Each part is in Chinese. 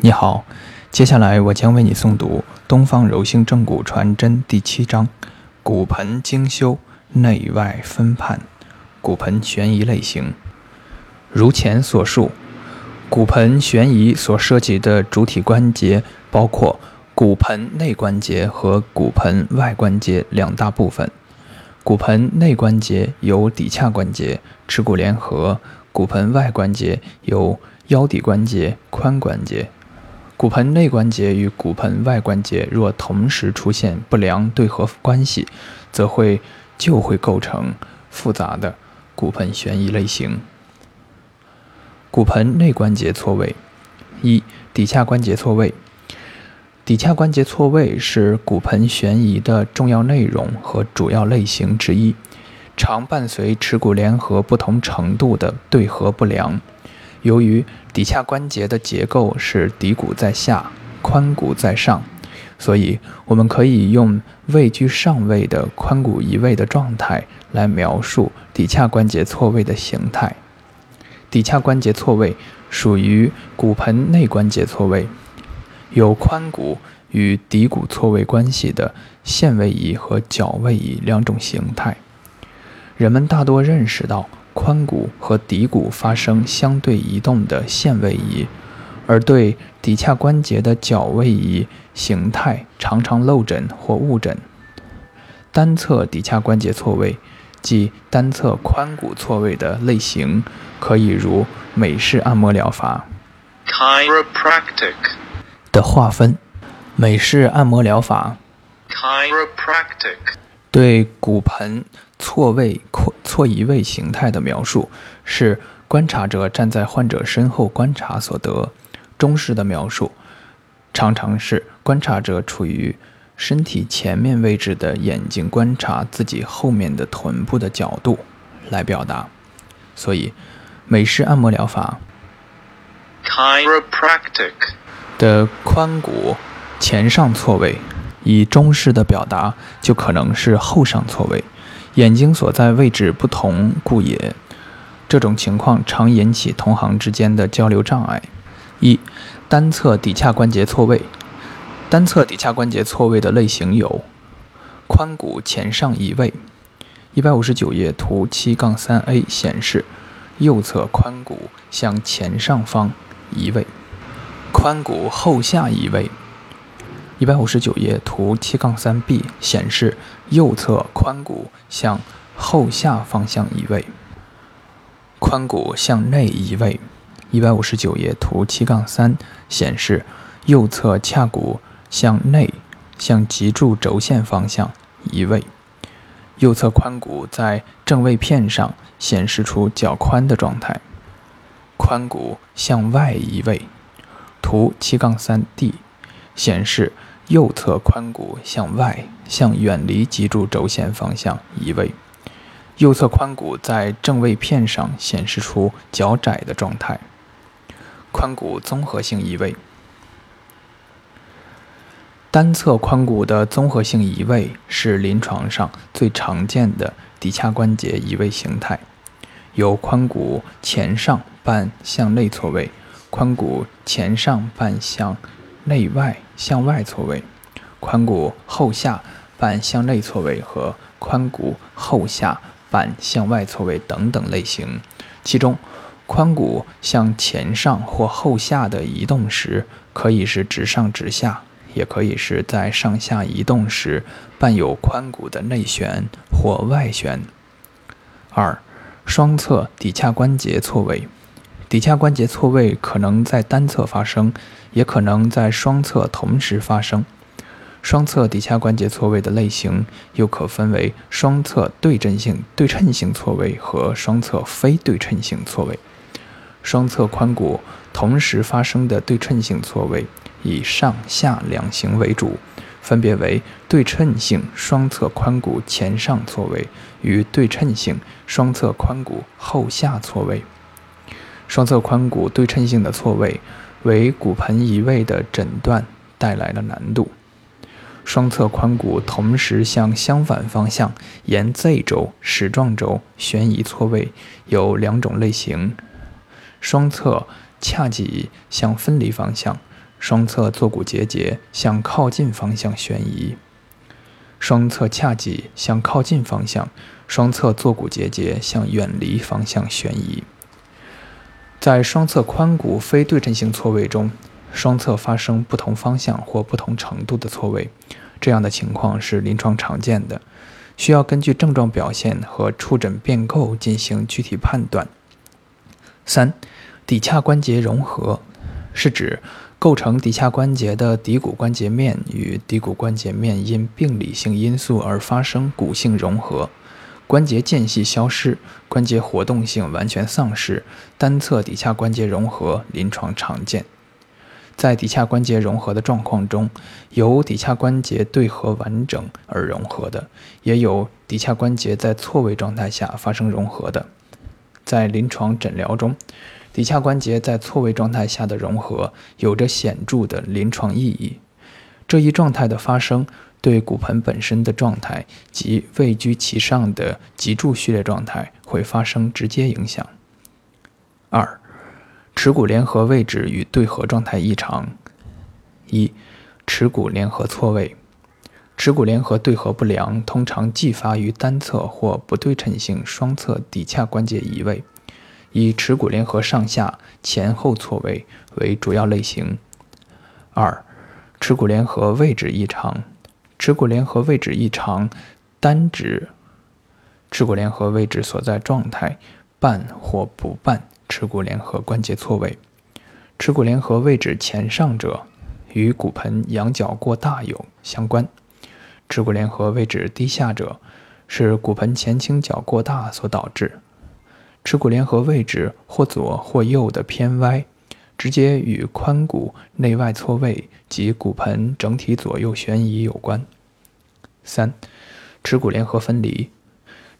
你好，接下来我将为你诵读《东方柔性正骨传真》第七章：骨盆精修，内外分判，骨盆悬移类型。如前所述，骨盆悬移所涉及的主体关节包括骨盆内关节和骨盆外关节两大部分。骨盆内关节由骶髂关节、耻骨联合；骨盆外关节由腰骶关节、髋关节。骨盆内关节与骨盆外关节若同时出现不良对合关系，则会就会构成复杂的骨盆悬移类型。骨盆内关节错位一，骶髂关节错位。骶髂关节错位是骨盆悬移的重要内容和主要类型之一，常伴随耻骨联合不同程度的对合不良。由于骶髂关节的结构是骶骨在下，髋骨在上，所以我们可以用位居上位的髋骨移位的状态来描述骶髂关节错位的形态。骶髂关节错位属于骨盆内关节错位，有髋骨与骶骨错位关系的线位移和角位移两种形态。人们大多认识到。髋骨和骶骨发生相对移动的线位移，而对骶髂关节的角位移形态常常漏诊或误诊。单侧骶髂关节错位，即单侧髋骨错位的类型，可以如美式按摩疗法 chiropractic 的划分。美式按摩疗法 chiropractic 对骨盆。错位、错错移位形态的描述是观察者站在患者身后观察所得。中式的描述常常是观察者处于身体前面位置的眼睛观察自己后面的臀部的角度来表达。所以，美式按摩疗法 chiropractic 的髋骨前上错位，以中式的表达就可能是后上错位。眼睛所在位置不同故也，这种情况常引起同行之间的交流障碍。一、单侧骶髂关节错位。单侧骶髂关节错位的类型有：髋骨前上移位。一百五十九页图七杠三 A 显示，右侧髋骨向前上方移位，髋骨后下移位。一百五十九页图七杠三 B 显示，右侧髋骨向后下方向移位，髋骨向内移位。一百五十九页图七杠三显示，右侧髂骨向内向脊柱轴线方向移位，右侧髋骨在正位片上显示出较宽的状态，髋骨向外移位。图七杠三 D 显示。右侧髋骨向外，向远离脊柱轴线方向移位。右侧髋骨在正位片上显示出较窄的状态。髋骨综合性移位。单侧髋骨的综合性移位是临床上最常见的骶髂关节移位形态，由髋骨前上半向内错位，髋骨前上半向。内外向外错位，髋骨后下半向内错位和髋骨后下半向外错位等等类型。其中，髋骨向前上或后下的移动时，可以是直上直下，也可以是在上下移动时伴有髋骨的内旋或外旋。二，双侧骶髂关节错位。骶髂关节错位可能在单侧发生，也可能在双侧同时发生。双侧骶髂关节错位的类型又可分为双侧对称性对称性错位和双侧非对称性错位。双侧髋骨同时发生的对称性错位以上下两型为主，分别为对称性双侧髋骨前上错位与对称性双侧髋骨后下错位。双侧髋骨对称性的错位，为骨盆移位的诊断带来了难度。双侧髋骨同时向相反方向沿 Z 轴矢状轴旋移错位有两种类型：双侧髂脊向分离方向双侧坐骨结节向靠近方向旋移；双侧髂脊向靠近方向，双侧坐骨结节向远离方向旋移。在双侧髋骨非对称性错位中，双侧发生不同方向或不同程度的错位，这样的情况是临床常见的，需要根据症状表现和触诊变构进行具体判断。三、骶髂关节融合是指构成骶髂关节的骶骨关节面与骶骨关节面因病理性因素而发生骨性融合。关节间隙消失，关节活动性完全丧失，单侧骶髂关节融合临床常见。在骶髂关节融合的状况中，有骶髂关节对合完整而融合的，也有骶髂关节在错位状态下发生融合的。在临床诊疗中，骶髂关节在错位状态下的融合有着显著的临床意义。这一状态的发生。对骨盆本身的状态及位居其上的脊柱序列状态会发生直接影响。二、耻骨联合位置与对合状态异常。一、耻骨联合错位。耻骨联合对合不良，通常继发于单侧或不对称性双侧骶髂关节移位，以耻骨联合上下、前后错位为主要类型。二、耻骨联合位置异常。耻骨联合位置异常，单指耻骨联合位置所在状态半或不半耻骨联合关节错位。耻骨联合位置前上者与骨盆仰角过大有相关；耻骨联合位置低下者是骨盆前倾角过大所导致。耻骨联合位置或左或右的偏歪，直接与髋骨内外错位及骨盆整体左右旋移有关。三、耻骨联合分离。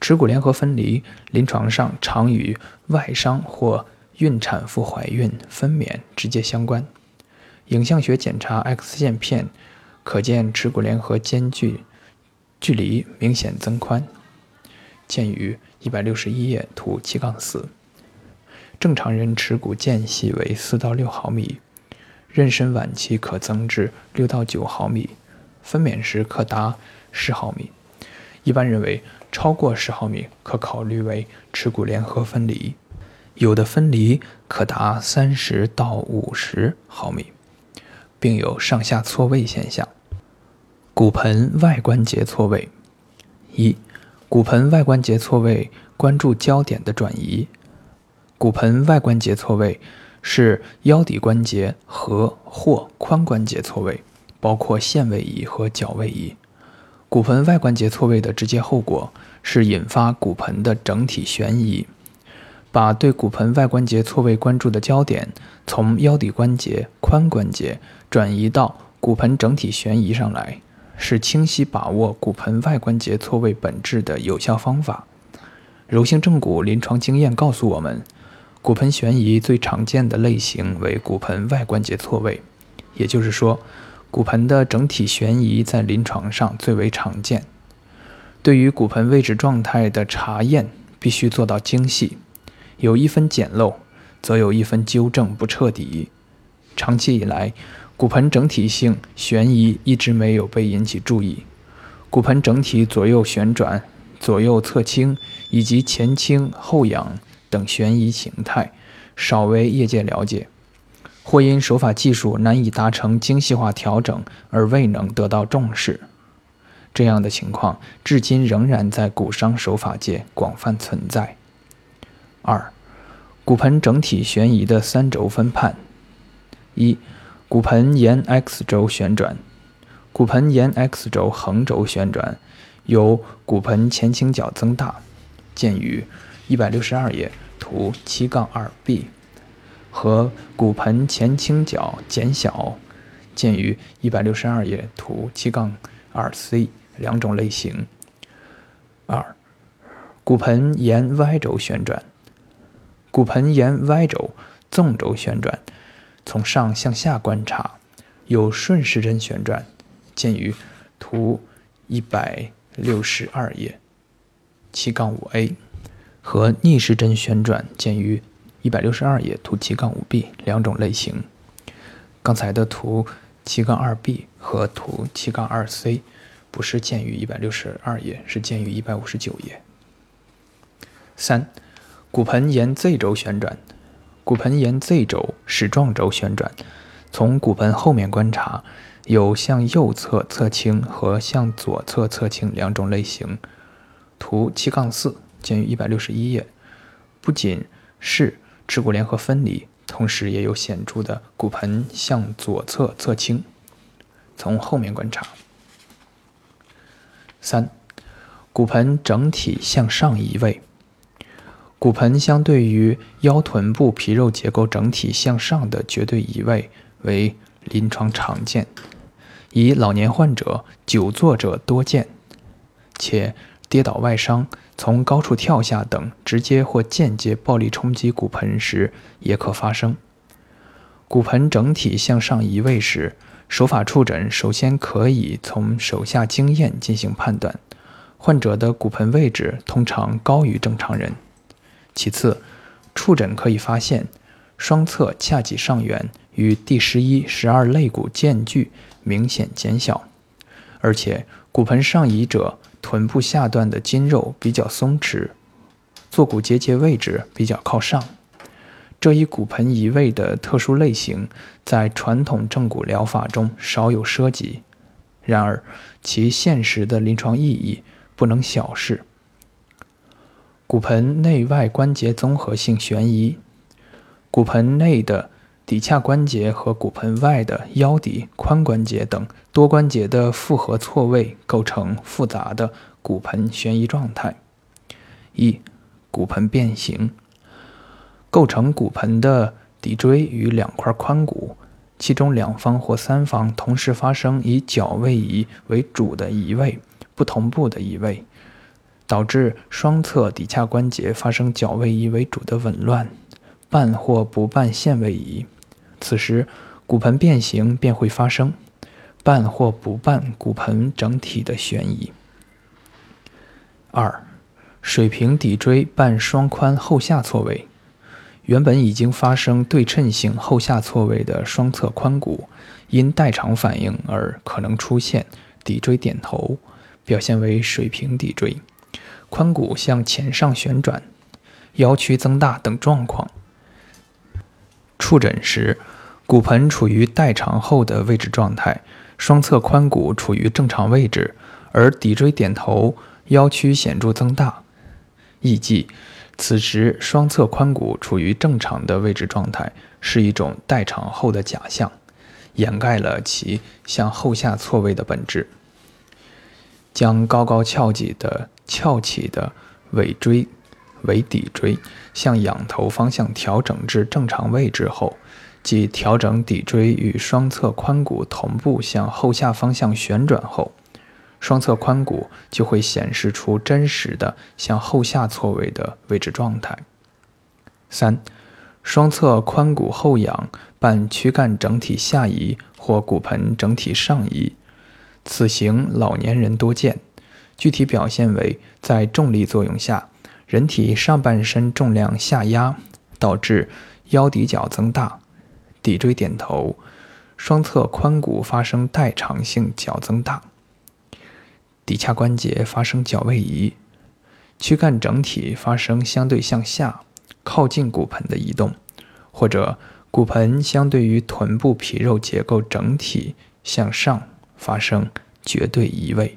耻骨联合分离临床上常与外伤或孕产妇怀孕、分娩直接相关。影像学检查 X 线片可见耻骨联合间距距离明显增宽，见于一百六十一页图七杠四。正常人耻骨间隙为四到六毫米，妊娠晚期可增至六到九毫米，分娩时可达。十毫米，一般认为超过十毫米可考虑为耻骨联合分离，有的分离可达三十到五十毫米，并有上下错位现象。骨盆外关节错位，一、骨盆外关节错位关注焦点的转移。骨盆外关节错位是腰骶关节和或髋关节错位，包括线位移和角位移。骨盆外关节错位的直接后果是引发骨盆的整体旋移，把对骨盆外关节错位关注的焦点从腰骶关节、髋关节转移到骨盆整体旋移上来，是清晰把握骨盆外关节错位本质的有效方法。柔性正骨临床经验告诉我们，骨盆悬移最常见的类型为骨盆外关节错位，也就是说。骨盆的整体悬移在临床上最为常见。对于骨盆位置状态的查验，必须做到精细，有一分简陋，则有一分纠正不彻底。长期以来，骨盆整体性悬移一直没有被引起注意，骨盆整体左右旋转、左右侧倾以及前倾后仰等悬移形态，少为业界了解。或因手法技术难以达成精细化调整而未能得到重视，这样的情况至今仍然在骨伤手法界广泛存在。二、骨盆整体悬移的三轴分判：一、骨盆沿 X 轴旋转，骨盆沿 X 轴横轴旋转，由骨盆前倾角增大，见于一百六十二页图七杠二 B。和骨盆前倾角减小，见于一百六十二页图七杠二 C 两种类型。二、骨盆沿 Y 轴旋转，骨盆沿 Y 轴纵轴旋转，从上向下观察，有顺时针旋转，见于图一百六十二页七杠五 A，和逆时针旋转，见于。一百六十二页图七杠五 B 两种类型，刚才的图七杠二 B 和图七杠二 C 不是见于一百六十二页，是见于一百五十九页。三，骨盆沿 Z 轴旋转，骨盆沿 Z 轴矢状轴旋转。从骨盆后面观察，有向右侧侧倾和向左侧侧倾两种类型。图七杠四见于一百六十一页。不仅是耻骨联合分离。同时也有显著的骨盆向左侧侧倾。从后面观察，三，骨盆整体向上移位。骨盆相对于腰臀部皮肉结构整体向上的绝对移位为临床常见，以老年患者、久坐者多见，且跌倒外伤。从高处跳下等直接或间接暴力冲击骨盆时也可发生。骨盆整体向上移位时，手法触诊首先可以从手下经验进行判断，患者的骨盆位置通常高于正常人。其次，触诊可以发现双侧髂脊上缘与第十一、十二肋骨间距明显减小，而且骨盆上移者。臀部下段的筋肉比较松弛，坐骨结节位置比较靠上。这一骨盆移位的特殊类型，在传统正骨疗法中少有涉及，然而其现实的临床意义不能小视。骨盆内外关节综合性悬移，骨盆内的。骶髂关节和骨盆外的腰骶、髋关节等多关节的复合错位，构成复杂的骨盆悬移状态。一、骨盆变形。构成骨盆的骶椎与两块髋骨，其中两方或三方同时发生以角位移为主的移位，不同步的移位，导致双侧骶髂关节发生角位移为主的紊乱，半或不半线位移。此时，骨盆变形便会发生，半或不半骨盆整体的悬移。二、水平骶椎半双髋后下错位，原本已经发生对称性后下错位的双侧髋骨，因代偿反应而可能出现骶椎点头，表现为水平骶椎，髋骨向前上旋转，腰曲增大等状况。触诊时，骨盆处于代偿后的位置状态，双侧髋骨处于正常位置，而骶椎点头，腰曲显著增大。意即，此时双侧髋骨处于正常的位置状态，是一种代偿后的假象，掩盖了其向后下错位的本质。将高高翘起的翘起的尾椎。为骶椎向仰头方向调整至正常位置后，即调整骶椎与双侧髋骨同步向后下方向旋转后，双侧髋骨就会显示出真实的向后下错位的位置状态。三、双侧髋骨后仰伴躯干整体下移或骨盆整体上移，此型老年人多见，具体表现为在重力作用下。人体上半身重量下压，导致腰骶角增大，骶椎点头，双侧髋骨发生代偿性角增大，骶髂关节发生角位移，躯干整体发生相对向下、靠近骨盆的移动，或者骨盆相对于臀部皮肉结构整体向上发生绝对移位。